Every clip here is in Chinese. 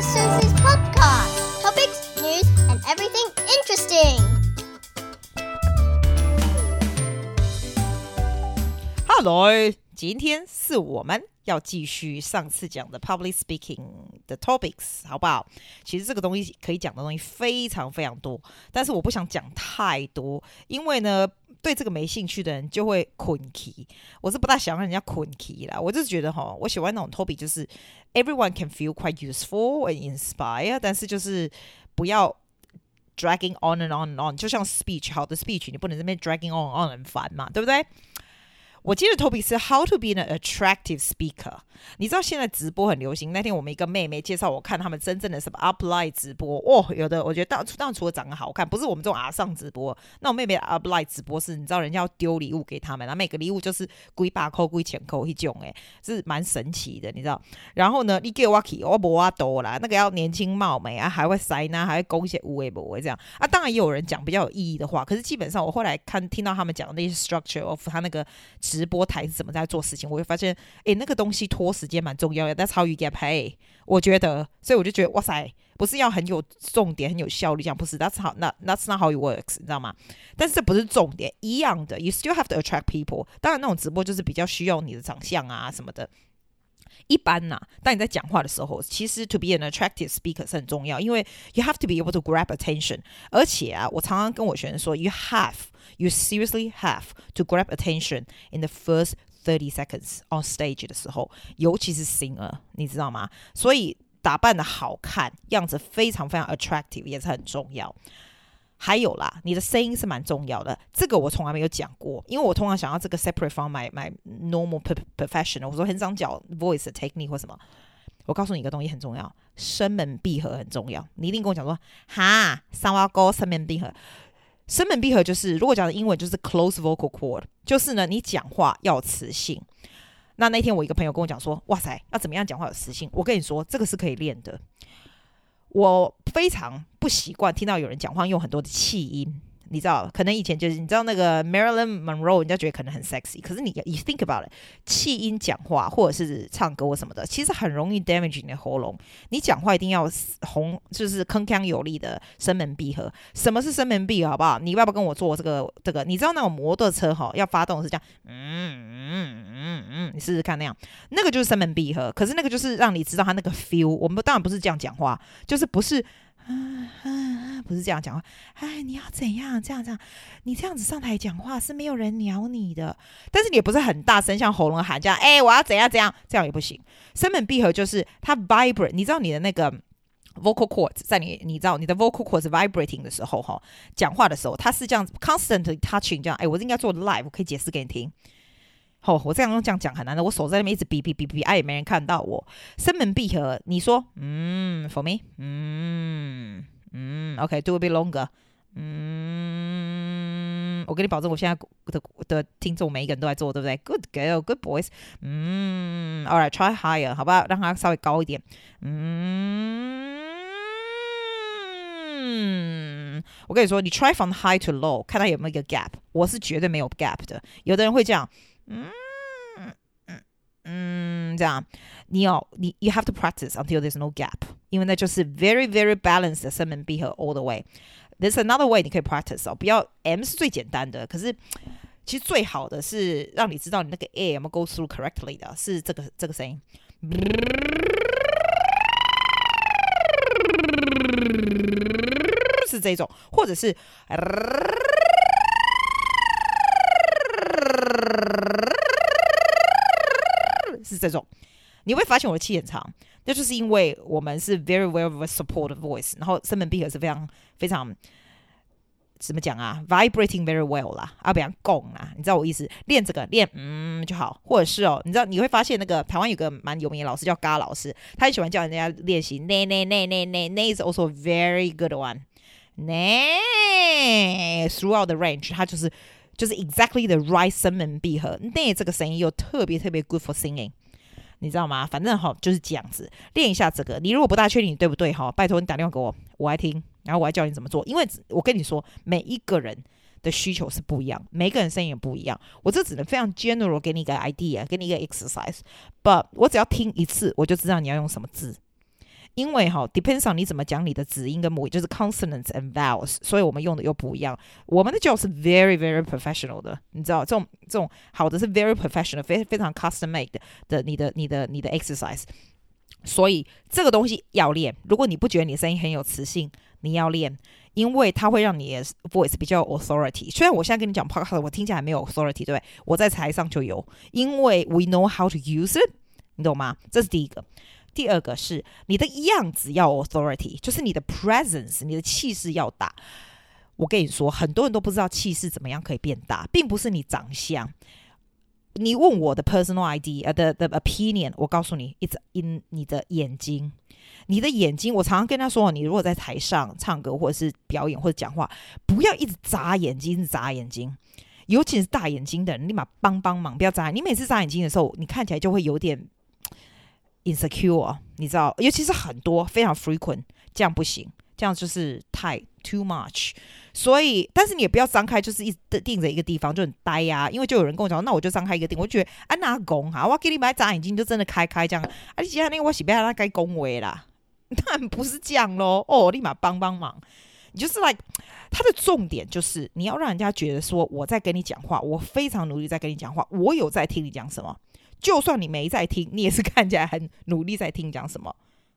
Sister Susie's podcast. Topics, news, and everything interesting. Hello，今天是我们要继续上次讲的 public speaking 的 topics，好不好？其实这个东西可以讲的东西非常非常多，但是我不想讲太多，因为呢。 对这个没兴趣的人就会困起，我是不大想让人家困起啦。我就是觉得哈，我喜欢那种 Toby，就是 everyone can feel quite useful and inspire，但是就是不要 dragging on and on and on，就像 speech 好的 speech，你不能这边 dragging on and on 很烦嘛，对不对？我记得 topic 是 How to be an attractive speaker。你知道现在直播很流行。那天我们一个妹妹介绍我看他们真正的什么 Uplight 直播，哦，有的我觉得当当然除了长得好看，不是我们这种阿上直播。那我妹妹 Uplight 直播是，你知道人家要丢礼物给他们，然后每个礼物就是几百扣、几千扣一种，哎，是蛮神奇的，你知道。然后呢，你给我去，我不挖多啦，那个要年轻貌美啊，还会塞呢，还会勾一些无为不为这样啊。当然也有人讲比较有意义的话，可是基本上我后来看听到他们讲的那些 structure of 他那个。直播台是怎么在做事情？我会发现，诶，那个东西拖时间蛮重要的。That's how you get paid。我觉得，所以我就觉得，哇塞，不是要很有重点、很有效率，这样不是？That's how not that's not how it works，你知道吗？但是这不是重点，一样的，you still have to attract people。当然，那种直播就是比较需要你的长相啊什么的。一般呐、啊，当你在讲话的时候，其实 to be an attractive speaker 是很重要，因为 you have to be able to grab attention。而且啊，我常常跟我学生说，you have。You seriously have to grab attention in the first thirty seconds on stage 的时候，尤其是 singer，你知道吗？所以打扮的好看，样子非常非常 attractive 也是很重要。还有啦，你的声音是蛮重要的，这个我从来没有讲过，因为我通常想要这个 separate from my my normal professional。我说很少讲 voice technique 或什么。我告诉你一个东西很重要，声门闭合很重要。你一定跟我讲说，哈，三挖沟声门闭合。声门闭合就是，如果讲的英文就是 close vocal cord，就是呢，你讲话要磁性。那那天我一个朋友跟我讲说，哇塞，要怎么样讲话有磁性？我跟你说，这个是可以练的。我非常不习惯听到有人讲话用很多的气音。你知道，可能以前就是你知道那个 Marilyn Monroe，人家觉得可能很 sexy，可是你你 think about it，气音讲话或者是唱歌或什么的，其实很容易 damage 你的喉咙。你讲话一定要洪，就是铿锵有力的声门闭合。什么是声门闭合？好不好？你要不要跟我做这个这个？你知道那种摩托车哈，要发动是这样，嗯嗯嗯嗯，你试试看那样，那个就是声门闭合。可是那个就是让你知道他那个 feel。我们当然不是这样讲话，就是不是。啊啊！不是这样讲话，哎，你要怎样？这样这样，你这样子上台讲话是没有人鸟你的。但是你也不是很大声，像喉咙喊这样，哎，我要怎样怎样，这样也不行。声门闭合就是它 vibrate，你知道你的那个 vocal cords 在你，你知道你的 vocal cords vibrating 的时候，哈，讲话的时候，它是这样 constantly touching 这样。哎，我应该做 live，我可以解释给你听。好、我这样用这样讲很难的，我手在那边一直哔哔哔哔，哎，也没人看到我。声门闭合，你说，嗯，for me，嗯嗯，OK，do、okay, a bit longer，嗯，我给你保证，我现在的的听众每一个人都在做，对不对？Good girl，good boys，嗯，All right，try higher，好吧，让它稍微高一点，嗯，我跟你说，你 try from high to low，看它有没有一个 gap，我是绝对没有 gap 的，有的人会这样。嗯嗯嗯，这样，你要你 you have to practice until there's no gap，因为那就是 very very balanced 的声门闭合 all the way。There's another way 你可以 practice 哦，不要 M 是最简单的，可是其实最好的是让你知道你那个 air 有没有 go through correctly 的，是这个这个声音，是这种，或者是。是这种， 你会发现我的气很长，那就是因为我们是 very well supported voice，然后声门闭合是非常非常怎么讲啊，vibrating very well 啦，啊，比较拱啊，你知道我意思？练这个练嗯就好，或者是哦，你知道你会发现那个台湾有个蛮有名的老师叫嘎老师，他很喜欢叫人家练习，那那那那那那 is also very good one，那 throughout the range，他就是就是 exactly the right 声门闭合，那这个声音又特别特别 good for singing。你知道吗？反正哈就是这样子，练一下这个。你如果不大确定你对不对哈，拜托你打电话给我，我来听，然后我来教你怎么做。因为我跟你说，每一个人的需求是不一样，每个人声音也不一样。我这只能非常 general 给你一个 idea，给你一个 exercise。But 我只要听一次，我就知道你要用什么字。因为哈，depends on 你怎么讲你的子音跟母音，就是 consonants and vowels，所以我们用的又不一样。我们的教是 very very professional 的，你知道，这种这种好的是 very professional，非非常 custom made 的你的你的你的 exercise。所以这个东西要练。如果你不觉得你声音很有磁性，你要练，因为它会让你的 voice 比较 authority。虽然我现在跟你讲 podcast，我听起来没有 authority，对不对？我在台上就有，因为 we know how to use it，你懂吗？这是第一个。第二个是你的样子要 authority，就是你的 presence，你的气势要大。我跟你说，很多人都不知道气势怎么样可以变大，并不是你长相。你问我的 personal ID 呃的的 opinion，我告诉你，it's in 你的眼睛，你的眼睛。我常常跟他说，你如果在台上唱歌或者是表演或者讲话，不要一直眨眼睛，眨眼睛，尤其是大眼睛的人，立马帮帮忙，不要眨。你每次眨眼睛的时候，你看起来就会有点。insecure，你知道，尤其是很多非常 frequent，这样不行，这样就是太 too much。所以，但是你也不要张开，就是一直定着一个地方就很呆呀、啊。因为就有人跟我讲，那我就张开一个地方，我就觉得啊，哪拱哈，我给你买眨眼睛就真的开开这样。啊，你其他那个我洗不下，他该恭维啦。但不是这样喽，哦，立马帮帮忙。你就是 like，他的重点就是你要让人家觉得说我在跟你讲话，我非常努力在跟你讲话，我有在听你讲什么。就算你没在听，你也是看起来很努力在听讲什么，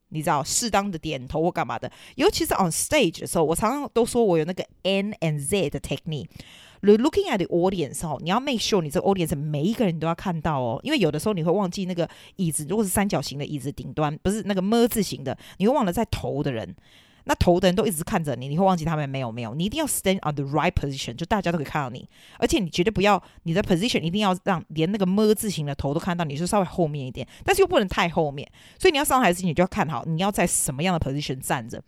你知道，适当的点头或干嘛的。尤其是 on stage 的时候，我常常都说我有那个 N and Z 的 technique。Looking at the audience 哦，你要 make sure 你这 audience 每一个人都要看到哦，因为有的时候你会忘记那个椅子，如果是三角形的椅子顶端不是那个么字形的，你会忘了在头的人。那头的人都一直看着你，你会忘记他们没有没有。你一定要 stand on the right position，就大家都可以看到你。而且你绝对不要你的 position 一定要让连那个么字形的头都看到你，就稍微后面一点，但是又不能太后面。所以你要上台之前你就要看好你要在什么样的 position 站着。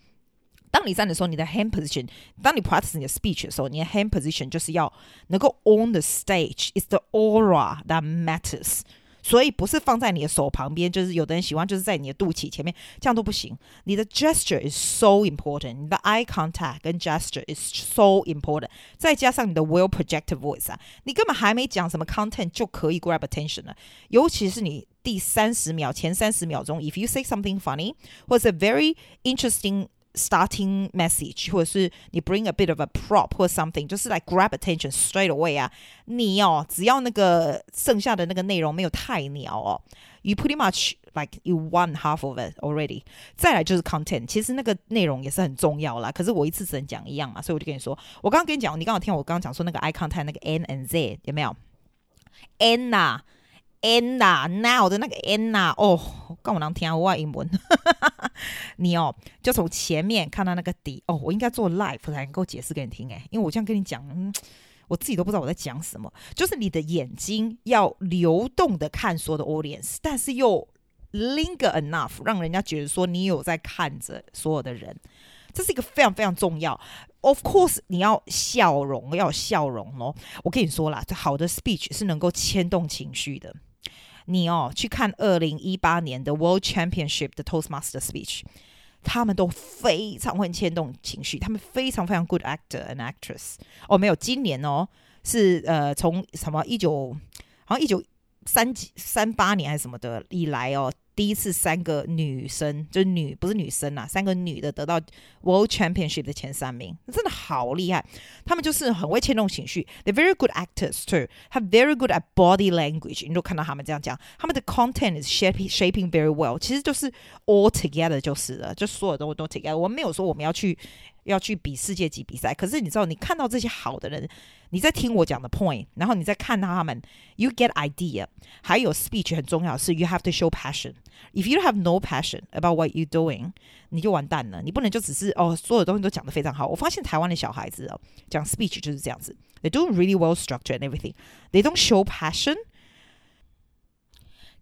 当你站的时候，你的 hand position，当你 practice 你的 speech 的时候，你的 hand position 就是要能够 on the stage。It's the aura that matters。所以不是放在你的手旁边，就是有的人喜欢，就是在你的肚脐前面，这样都不行。你的 gesture is so important，你的 eye contact 跟 gesture is so important，再加上你的 well projected voice 啊，你根本还没讲什么 content 就可以 grab attention 了。尤其是你第三十秒前三十秒钟，if you say something funny 或者 very interesting。Starting message，或者是你 bring a bit of a prop 或 something，就是来 grab attention straight away 啊。你哦，只要那个剩下的那个内容没有太鸟哦，you pretty much like you won half of it already。再来就是 content，其实那个内容也是很重要啦。可是我一次只能讲一样嘛，所以我就跟你说，我刚刚跟你讲，你刚好听我刚刚讲说那个 eye contact 那个 N and Z 有没有？N 呐。N 呐，now 的那个 N 呐，哦，刚我能听我外英文， 你哦，就从前面看到那个底，哦，我应该做 live 才能够解释给你听，诶，因为我这样跟你讲，嗯，我自己都不知道我在讲什么，就是你的眼睛要流动的看所有的 audience，但是又 linger enough 让人家觉得说你有在看着所有的人，这是一个非常非常重要。Of course，你要笑容，要有笑容哦。我跟你说啦，这好的 speech 是能够牵动情绪的。你哦，去看二零一八年的 World Championship 的 Toastmaster speech，他们都非常会牵动情绪，他们非常非常 good actor and actress。哦，没有，今年哦是呃从什么一九好像一九三几三八年还是什么的以来哦。第一次三个女生，就是女不是女生啊，三个女的得到 World Championship 的前三名，真的好厉害。他们就是很会牵动情绪，They're very good actors too，have very good at body language。你都看到他们这样讲，他们的 content is shaping shaping very well。其实就是 all together 就是了，就所有东西都 together。我们没有说我们要去。要去比世界级比赛，可是你知道，你看到这些好的人，你在听我讲的 point，然后你在看到他们，you get idea。还有 speech 很重要是，you have to show passion。If you have no passion about what you're doing，你就完蛋了。你不能就只是哦，所有东西都讲得非常好。我发现台湾的小孩子哦，讲 speech 就是这样子，they do really well structure and everything，they don't show passion。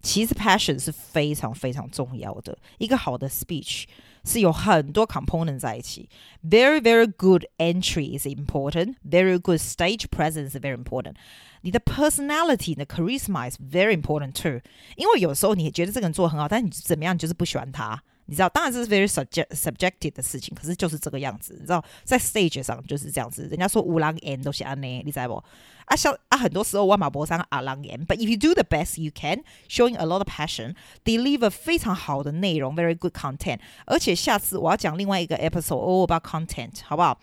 其实 passion 是非常非常重要的，一个好的 speech。是有很多 component 在一起，very very good entry is important，very good stage presence is very important。你的 personality，你的 charisma is very important too。因为有时候你觉得这个人做得很好，但是你怎么样，你就是不喜欢他，你知道，当然这是 very subject subjective 的事情，可是就是这个样子。你知道，在 stage 上就是这样子。人家说五郎言都是安内，你知道不？啊，像啊，很多时候我马博上阿郎言，but if you do the best you can，showing a lot of passion，deliver 非常好的内容，very good content。而且下次我要讲另外一个 episode all about content，好不好？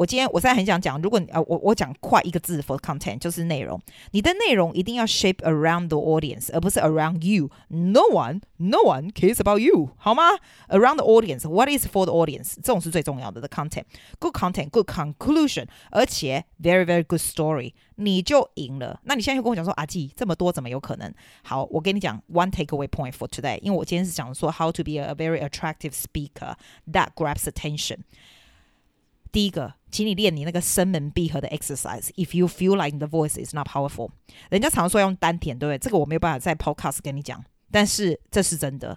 我今天我现在很想讲，如果呃我我讲快一个字 for content 就是内容，你的内容一定要 shape around the audience，而不是 around you。No one, no one cares about you，好吗？Around the audience，what is for the audience？这种是最重要的。The content，good content，good conclusion，而且 very very good story，你就赢了。那你现在就跟我讲说，阿季这么多怎么有可能？好，我跟你讲 one takeaway point for today，因为我今天是讲说 how to be a very attractive speaker that grabs attention。 第一个，请你练你那个声门闭合的 exercise。If you feel like the voice is not powerful，人家常说用丹田，对不对？这个我没有办法在 podcast 跟你讲，但是这是真的。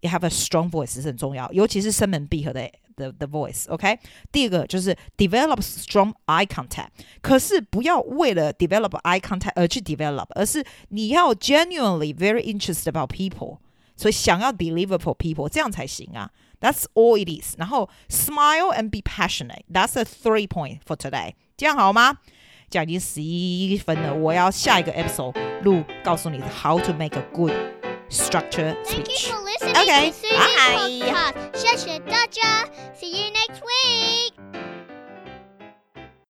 You have a strong voice 是很重要，尤其是声门闭合的 the the voice。OK，第二个就是 develop strong eye contact。可是不要为了 develop eye contact 而去 develop，而是你要 genuinely very interested about people， 所以想要 deliver for people，这样才行啊。That's all it is。然后 smile and be passionate。That's a three point for today。这样好吗？这样已经十一分了。我要下一个 episode 录，告诉你 how to make a good structure speech。Thank you for listening Okay. to Suzy Podcast. 谢谢大家。See you next week.